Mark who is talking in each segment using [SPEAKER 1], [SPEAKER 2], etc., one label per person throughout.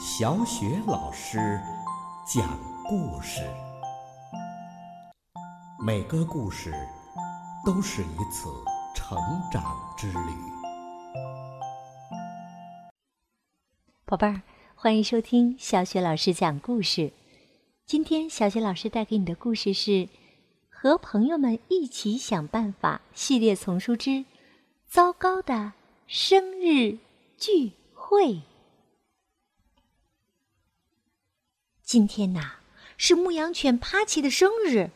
[SPEAKER 1] 小雪老师讲故事，每个故事都是一次成长之旅。
[SPEAKER 2] 宝贝儿，欢迎收听小雪老师讲故事。今天小雪老师带给你的故事是《和朋友们一起想办法》系列丛书之《糟糕的生日聚会》。今天呐，是牧羊犬帕奇的生日。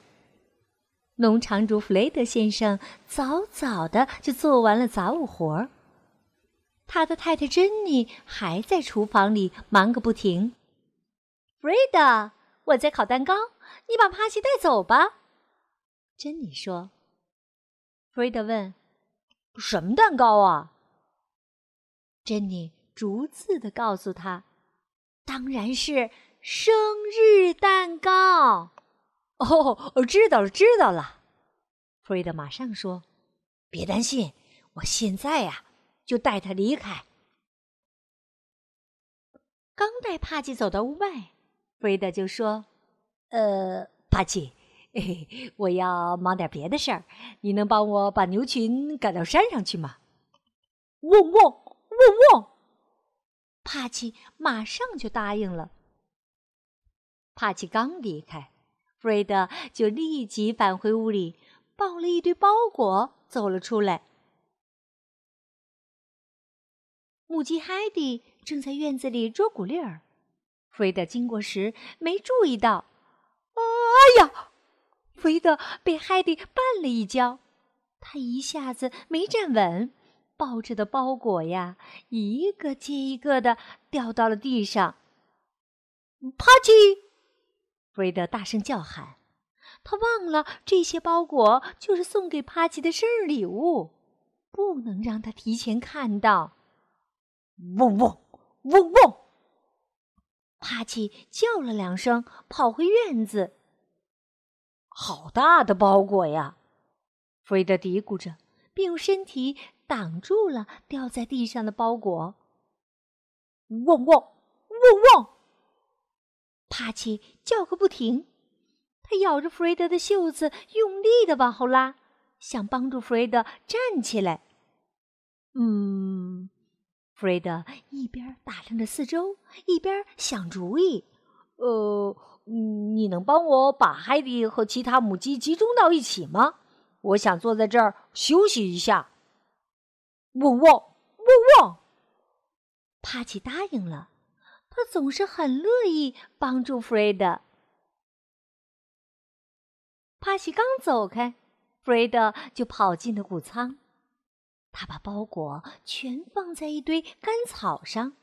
[SPEAKER 2] 农场主弗雷德先生早早的就做完了杂物活儿，他的太太珍妮还在厨房里忙个不停。弗雷德，我在烤蛋糕，你把帕奇带走吧。珍妮说。弗雷德问：“什么蛋糕啊？”珍妮逐字的告诉他：“当然是。”生日蛋糕，哦，知道了，知道了。弗瑞德马上说：“别担心，我现在呀就带他离开。”刚带帕奇走到屋外，弗瑞德就说：“呃，帕奇，我要忙点别的事儿，你能帮我把牛群赶到山上去吗？”汪汪汪汪，帕奇马上就答应了。帕奇刚离开，弗瑞德就立即返回屋里，抱了一堆包裹走了出来。母鸡海蒂正在院子里捉谷粒儿，弗瑞德经过时没注意到。哎呀！弗瑞德被海蒂绊了一跤，他一下子没站稳，抱着的包裹呀，一个接一个的掉到了地上。帕奇！弗瑞德大声叫喊，他忘了这些包裹就是送给帕奇的生日礼物，不能让他提前看到。嗡嗡嗡嗡，帕奇叫了两声，跑回院子。好大的包裹呀！弗瑞德嘀咕着，并用身体挡住了掉在地上的包裹。嗡嗡嗡嗡。帕奇叫个不停，他咬着弗瑞德的袖子，用力的往后拉，想帮助弗瑞德站起来。嗯，弗瑞德一边打量着四周，一边想主意。呃，你能帮我把海蒂和其他母鸡集中到一起吗？我想坐在这儿休息一下。汪汪汪汪，帕奇答应了。他总是很乐意帮助弗瑞德。帕西刚走开，弗瑞德就跑进了谷仓。他把包裹全放在一堆干草上，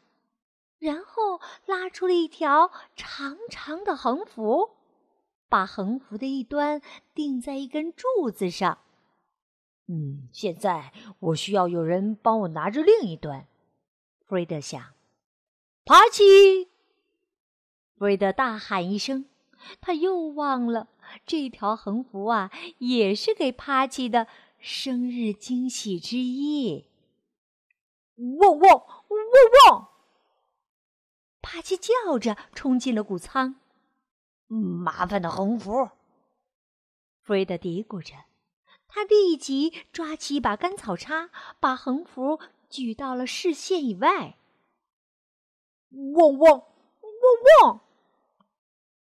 [SPEAKER 2] 然后拉出了一条长长的横幅，把横幅的一端钉在一根柱子上。嗯，现在我需要有人帮我拿着另一端。弗瑞德想。帕奇！弗瑞德大喊一声，他又忘了这条横幅啊，也是给帕奇的生日惊喜之一。汪汪汪汪！帕奇叫着冲进了谷仓。麻烦的横幅！弗瑞德嘀咕着，他立即抓起一把干草叉，把横幅举到了视线以外。嗡嗡嗡嗡！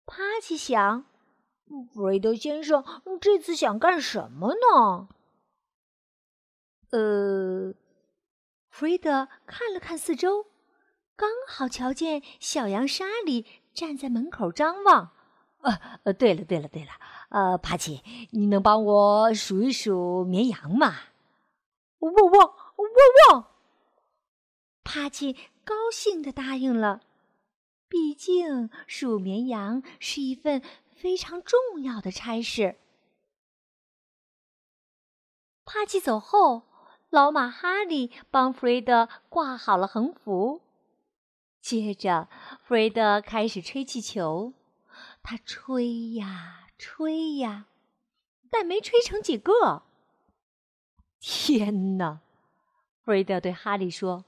[SPEAKER 2] 帕奇想，弗瑞德先生这次想干什么呢？呃，弗瑞德看了看四周，刚好瞧见小羊莎莉站在门口张望。呃呃，对了对了对了，呃，帕奇，你能帮我数一数绵羊吗？汪汪汪汪！帕奇。高兴的答应了，毕竟数绵羊是一份非常重要的差事。帕奇走后，老马哈利帮弗瑞德挂好了横幅。接着，弗瑞德开始吹气球，他吹呀吹呀，但没吹成几个。天哪！弗瑞德对哈利说。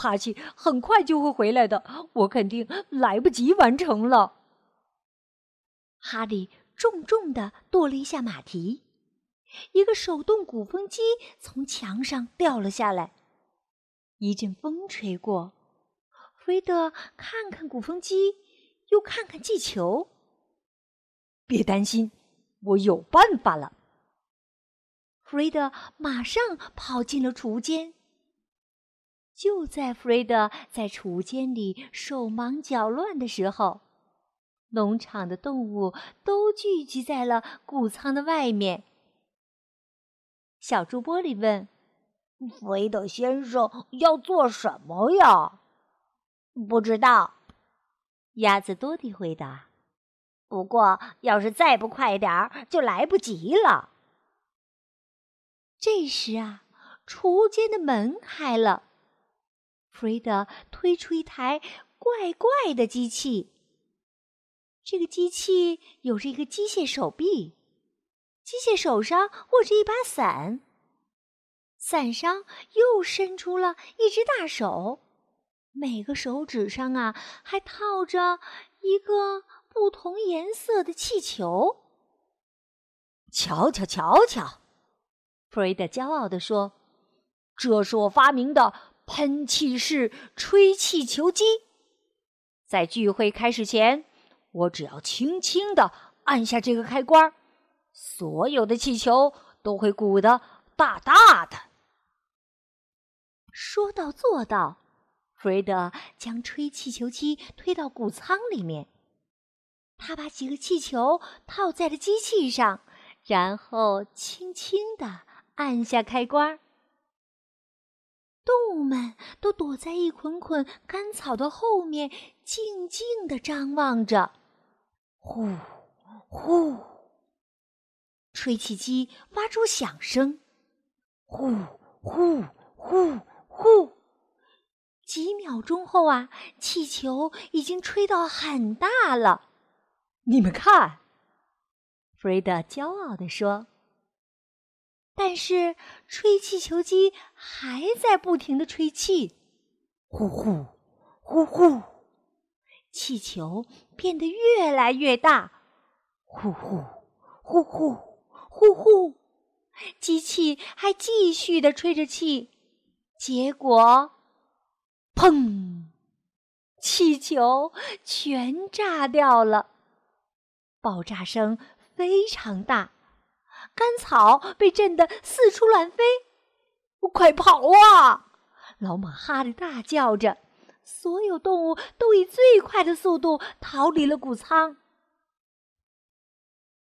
[SPEAKER 2] 帕奇很快就会回来的，我肯定来不及完成了。哈利重重的跺了一下马蹄，一个手动鼓风机从墙上掉了下来。一阵风吹过，弗瑞德看看鼓风机，又看看气球。别担心，我有办法了。弗瑞德马上跑进了储物间。就在弗瑞德在储物间里手忙脚乱的时候，农场的动物都聚集在了谷仓的外面。小猪玻璃问：“
[SPEAKER 3] 弗瑞德先生要做什么呀？”“
[SPEAKER 4] 不知道。”
[SPEAKER 2] 鸭子多迪回答。
[SPEAKER 4] “不过要是再不快点儿，就来不及了。”
[SPEAKER 2] 这时啊，储物间的门开了。弗瑞德推出一台怪怪的机器。这个机器有着一个机械手臂，机械手上握着一把伞，伞上又伸出了一只大手，每个手指上啊还套着一个不同颜色的气球。
[SPEAKER 3] 瞧瞧瞧瞧，
[SPEAKER 2] 弗瑞德骄傲地说：“
[SPEAKER 3] 这是我发明的。”喷气式吹气球机，在聚会开始前，我只要轻轻的按下这个开关，所有的气球都会鼓得大大的。
[SPEAKER 2] 说到做到，弗瑞德将吹气球机推到谷仓里面，他把几个气球套在了机器上，然后轻轻的按下开关。动物们都躲在一捆捆干草的后面，静静的张望着。呼，呼，吹气机发出响声。呼，呼，呼，呼。几秒钟后啊，气球已经吹到很大了。
[SPEAKER 3] 你们看，
[SPEAKER 2] 弗瑞德骄傲地说。但是吹气球机还在不停的吹气，呼呼呼呼，气球变得越来越大，呼呼呼呼呼呼，机器还继续的吹着气，结果，砰，气球全炸掉了，爆炸声非常大。干草被震得四处乱飞，快跑啊！老马哈利大叫着，所有动物都以最快的速度逃离了谷仓。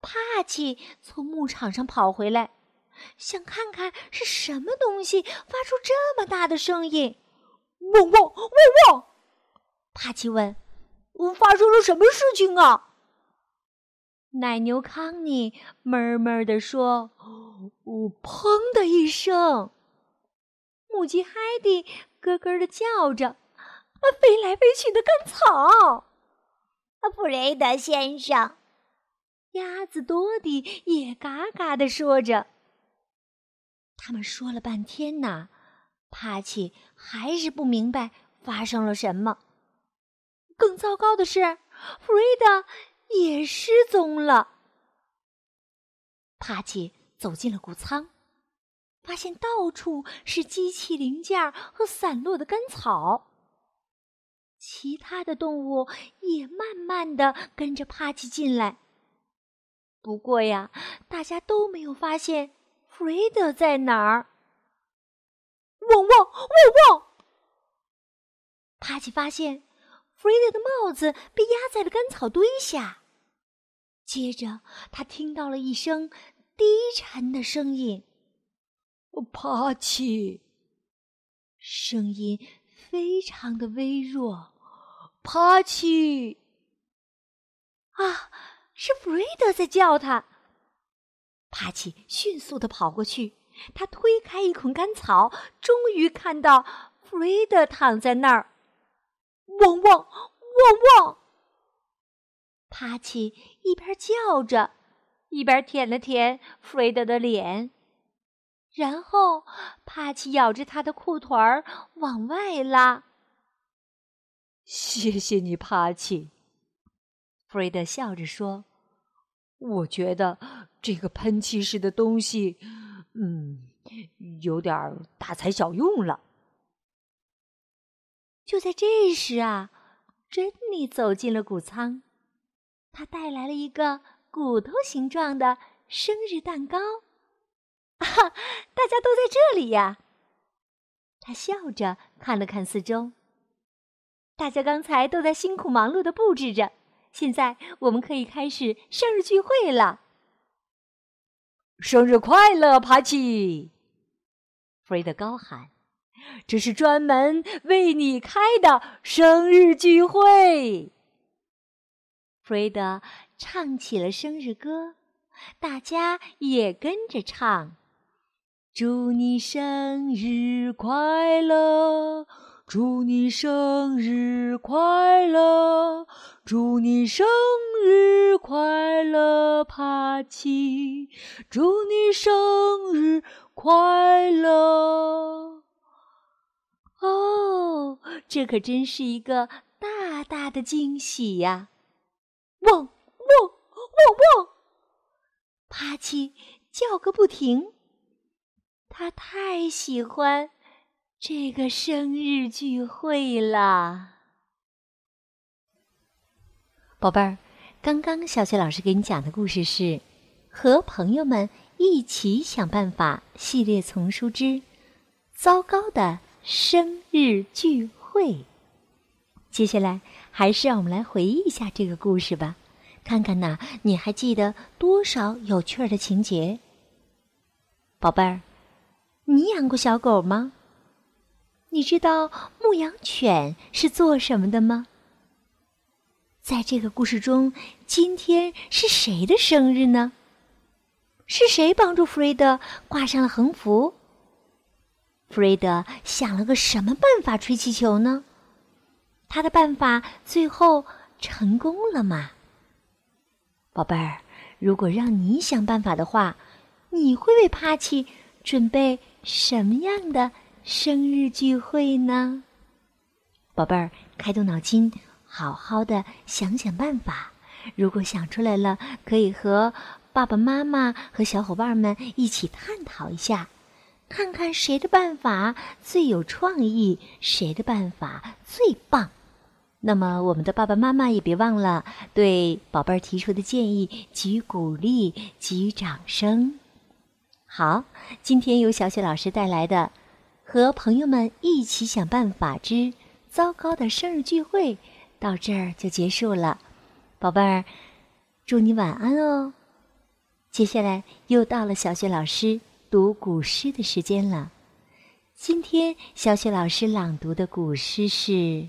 [SPEAKER 2] 帕奇从牧场上跑回来，想看看是什么东西发出这么大的声音。
[SPEAKER 3] 汪汪汪汪！
[SPEAKER 2] 帕奇问：“
[SPEAKER 3] 发生了什么事情啊？”
[SPEAKER 2] 奶牛康妮闷闷地说：“哦砰的一声。”母鸡海蒂咯咯地叫着：“飞来飞去的干草。”
[SPEAKER 4] 弗雷德先生，
[SPEAKER 2] 鸭子多迪也嘎嘎地说着。他们说了半天呢，帕奇还是不明白发生了什么。更糟糕的是，弗瑞德。也失踪了。帕奇走进了谷仓，发现到处是机器零件和散落的干草。其他的动物也慢慢的跟着帕奇进来。不过呀，大家都没有发现弗瑞德在哪儿。
[SPEAKER 3] 汪汪汪汪！
[SPEAKER 2] 帕奇发现弗瑞德的帽子被压在了干草堆下。接着，他听到了一声低沉的声音：“
[SPEAKER 3] 帕奇。”
[SPEAKER 2] 声音非常的微弱。
[SPEAKER 3] “帕奇。”
[SPEAKER 2] 啊，是弗瑞德在叫他。帕奇迅速的跑过去，他推开一捆干草，终于看到弗瑞德躺在那儿。
[SPEAKER 3] 汪汪汪汪！
[SPEAKER 2] 帕奇一边叫着，一边舔了舔弗瑞德的脸。然后帕奇咬着他的裤腿儿往外拉。
[SPEAKER 3] 谢谢你，帕奇。弗瑞德笑着说：“我觉得这个喷气式的东西，嗯，有点大材小用了。”
[SPEAKER 2] 就在这时啊，珍妮走进了谷仓，他带来了一个骨头形状的生日蛋糕。啊，大家都在这里呀！他笑着看了看四周。大家刚才都在辛苦忙碌的布置着，现在我们可以开始生日聚会了。
[SPEAKER 3] 生日快乐，帕奇！弗瑞德高喊：“这是专门为你开的生日聚会。”
[SPEAKER 2] 弗瑞德唱起了生日歌，大家也跟着唱：“祝你生日快乐！”祝你生日快乐！祝你生日快乐，帕奇！祝你生日快乐！哦，这可真是一个大大的惊喜呀！汪汪汪汪！帕奇叫个不停，他太喜欢。这个生日聚会啦，宝贝儿，刚刚小雪老师给你讲的故事是《和朋友们一起想办法》系列丛书之《糟糕的生日聚会》。接下来，还是让我们来回忆一下这个故事吧，看看呐，你还记得多少有趣的情节？宝贝儿，你养过小狗吗？你知道牧羊犬是做什么的吗？在这个故事中，今天是谁的生日呢？是谁帮助弗瑞德挂上了横幅？弗瑞德想了个什么办法吹气球呢？他的办法最后成功了吗？宝贝儿，如果让你想办法的话，你会为帕奇准备什么样的？生日聚会呢，宝贝儿，开动脑筋，好好的想想办法。如果想出来了，可以和爸爸妈妈和小伙伴们一起探讨一下，看看谁的办法最有创意，谁的办法最棒。那么，我们的爸爸妈妈也别忘了对宝贝儿提出的建议给予鼓励，给予掌声。好，今天由小雪老师带来的。和朋友们一起想办法之糟糕的生日聚会，到这儿就结束了，宝贝儿，祝你晚安哦。接下来又到了小雪老师读古诗的时间了。今天小雪老师朗读的古诗是《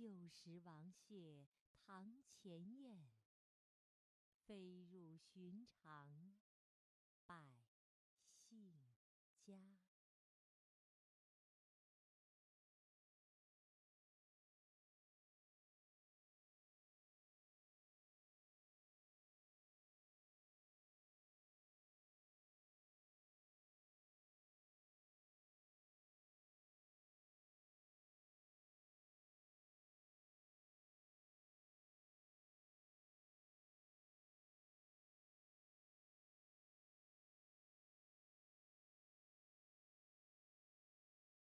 [SPEAKER 2] 旧时王谢堂前燕，飞入寻常百。